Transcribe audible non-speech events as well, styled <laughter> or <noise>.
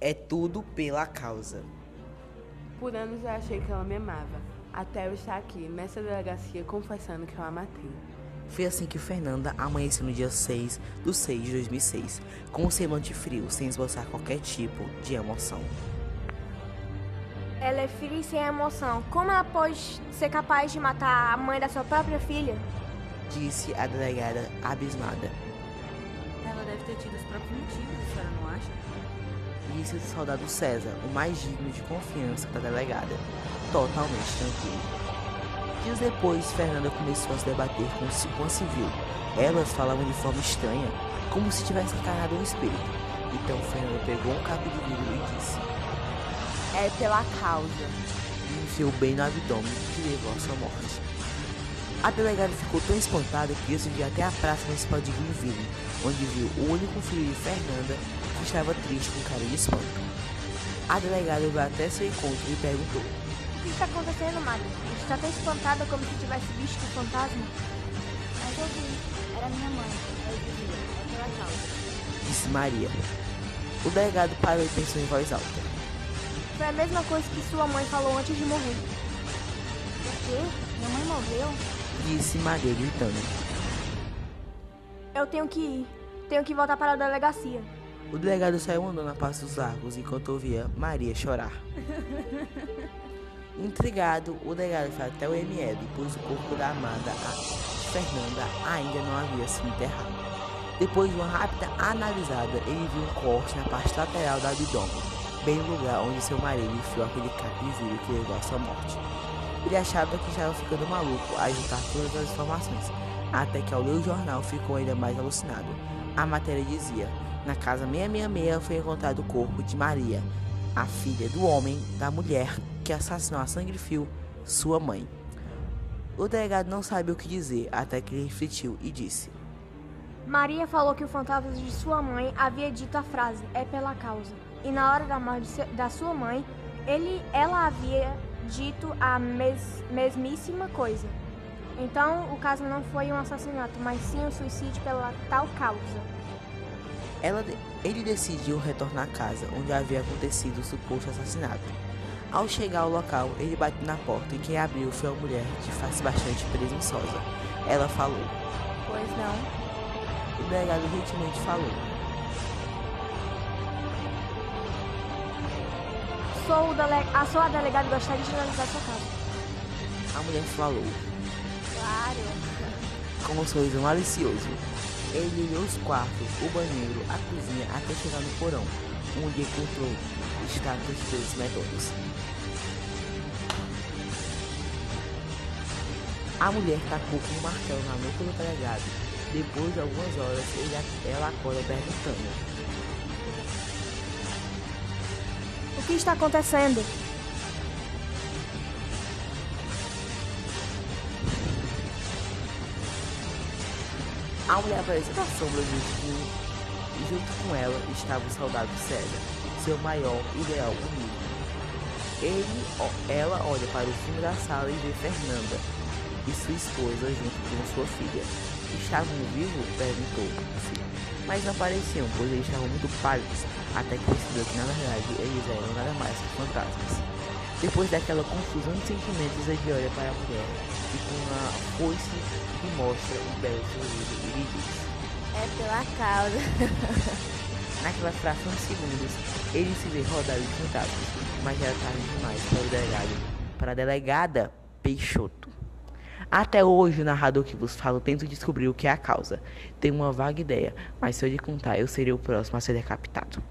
É tudo pela causa. Por anos eu achei que ela me amava, até eu estar aqui, nessa delegacia, confessando que eu a matei. Foi assim que Fernanda amanheceu no dia 6 de 6 de 2006, com um semblante frio, sem esboçar qualquer tipo de emoção. Ela é fria e sem emoção. Como ela pode ser capaz de matar a mãe da sua própria filha? Disse a delegada abismada. Ela deve ter tido os próprios motivos, a senhora não acha? Disse o soldado César, o mais digno de confiança da delegada, totalmente tranquilo. Dias depois, Fernanda começou a se debater com a civil. Elas falavam de forma estranha, como se tivesse encarnado um espírito. Então Fernanda pegou um caco de vidro e disse: É pela causa. E enfiou bem no abdômen, que levou à sua morte. A delegada ficou tão espantada que decidiu até a praça municipal de Greenville, onde viu o único filho de Fernanda que estava triste com cara de espanto. A delegada veio até seu encontro e perguntou: O que está acontecendo, Maria? Está tão espantada como se tivesse visto um fantasma? Mas eu vi, era minha mãe. Eu dizia, é pela causa. Disse Maria. O delegado parou e pensou em voz alta. Foi a mesma coisa que sua mãe falou antes de morrer. O quê? Minha mãe morreu? Disse Maria gritando. Eu tenho que ir. Tenho que voltar para a delegacia. O delegado saiu andando a passos largos enquanto ouvia Maria chorar. <laughs> Intrigado, o delegado foi até o ML, pois o corpo da amada a Fernanda ainda não havia sido enterrado. Depois de uma rápida analisada, ele viu um corte na parte lateral do abdômen, bem no lugar onde seu marido enfiou aquele caco de vidro que levou à sua morte. Ele achava que estava ficando maluco a juntar todas as informações, até que ao ler o jornal ficou ainda mais alucinado. A matéria dizia: na casa 666 foi encontrado o corpo de Maria, a filha do homem da mulher que assassinou a sangue fio sua mãe. O delegado não sabia o que dizer até que ele refletiu e disse: Maria falou que o fantasma de sua mãe havia dito a frase é pela causa. E na hora da morte da sua mãe, ele, ela havia dito a mes, mesmíssima coisa. Então, o caso não foi um assassinato, mas sim um suicídio pela tal causa. Ela, ele decidiu retornar à casa onde havia acontecido o suposto assassinato. Ao chegar ao local, ele bateu na porta e quem abriu foi uma mulher de face bastante presunçosa. Ela falou: Pois não. O delegado gentilmente falou: Sou, o dele... ah, a delegada e gostaria de analisar sua casa. A mulher falou, Claro. com um sorriso malicioso. Ele olhou os quartos, o banheiro, a cozinha até chegar no porão, onde encontrou estátuas de dois medonhos. A mulher tacou com um martelo na nuca do delegado. Depois de algumas horas, ela acorda perguntando: O que está acontecendo? A mulher apareceu na sombra junto com, junto com ela estava o soldado César, seu maior ideal ó, ela olha para o fundo da sala e vê Fernanda e sua esposa junto com sua filha. Estavam vivos? perguntou. Sim, mas não pareciam, pois eles estavam muito pálidos, até que percebeu que na verdade eles eram nada mais que fantasmas. Depois daquela confusão de sentimentos, ele olha para a mulher e com uma foice lhe mostra um belo sorriso e lhe diz: É pela causa. <laughs> Naquela fração de segundos, ele se vê rodado de fantasmas, mas era tarde demais para o delegado, para a delegada Peixoto. Até hoje, o narrador que vos falo tenta descobrir o que é a causa. Tenho uma vaga ideia, mas se eu lhe contar, eu serei o próximo a ser decapitado.